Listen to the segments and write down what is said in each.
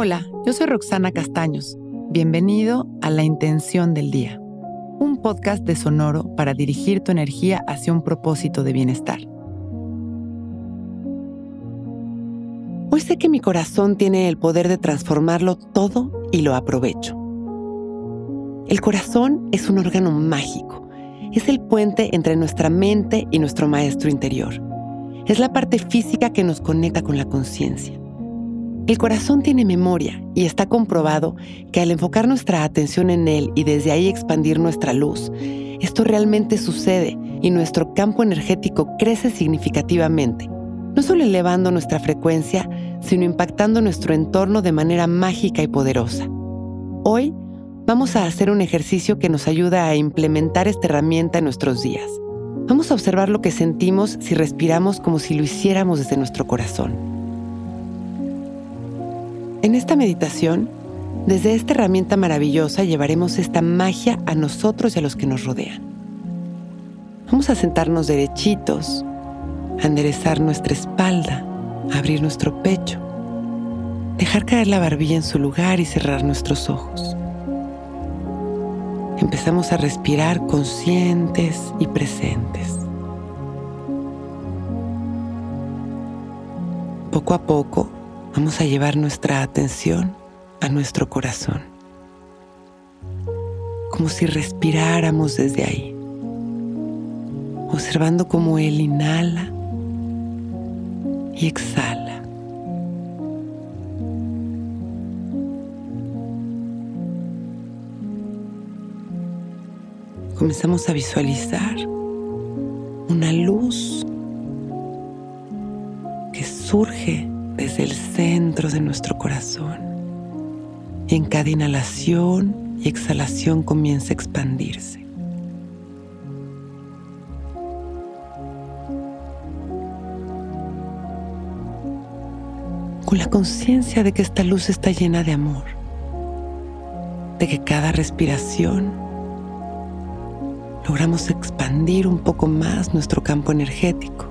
Hola, yo soy Roxana Castaños. Bienvenido a La Intención del Día, un podcast de Sonoro para dirigir tu energía hacia un propósito de bienestar. Hoy sé que mi corazón tiene el poder de transformarlo todo y lo aprovecho. El corazón es un órgano mágico. Es el puente entre nuestra mente y nuestro maestro interior. Es la parte física que nos conecta con la conciencia. El corazón tiene memoria y está comprobado que al enfocar nuestra atención en él y desde ahí expandir nuestra luz, esto realmente sucede y nuestro campo energético crece significativamente, no solo elevando nuestra frecuencia, sino impactando nuestro entorno de manera mágica y poderosa. Hoy vamos a hacer un ejercicio que nos ayuda a implementar esta herramienta en nuestros días. Vamos a observar lo que sentimos si respiramos como si lo hiciéramos desde nuestro corazón. En esta meditación, desde esta herramienta maravillosa llevaremos esta magia a nosotros y a los que nos rodean. Vamos a sentarnos derechitos, a enderezar nuestra espalda, a abrir nuestro pecho, dejar caer la barbilla en su lugar y cerrar nuestros ojos. Empezamos a respirar conscientes y presentes. Poco a poco Vamos a llevar nuestra atención a nuestro corazón, como si respiráramos desde ahí, observando cómo Él inhala y exhala. Comenzamos a visualizar una luz que surge desde el centro de nuestro corazón. Y en cada inhalación y exhalación comienza a expandirse. Con la conciencia de que esta luz está llena de amor, de que cada respiración logramos expandir un poco más nuestro campo energético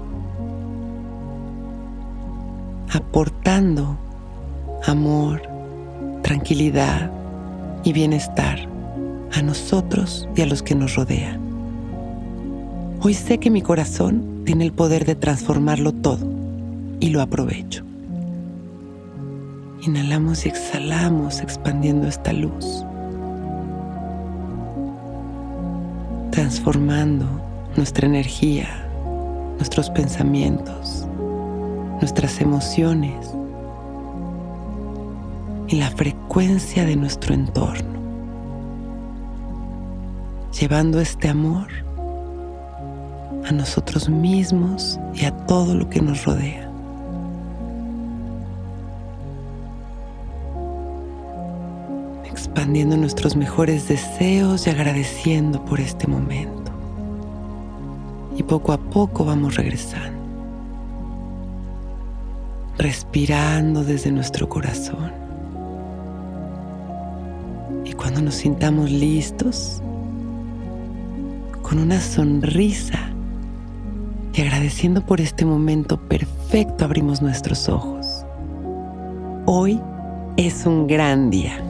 aportando amor, tranquilidad y bienestar a nosotros y a los que nos rodean. Hoy sé que mi corazón tiene el poder de transformarlo todo y lo aprovecho. Inhalamos y exhalamos expandiendo esta luz, transformando nuestra energía, nuestros pensamientos, nuestras emociones y la frecuencia de nuestro entorno, llevando este amor a nosotros mismos y a todo lo que nos rodea. Expandiendo nuestros mejores deseos y agradeciendo por este momento. Y poco a poco vamos regresando respirando desde nuestro corazón. Y cuando nos sintamos listos, con una sonrisa y agradeciendo por este momento perfecto, abrimos nuestros ojos. Hoy es un gran día.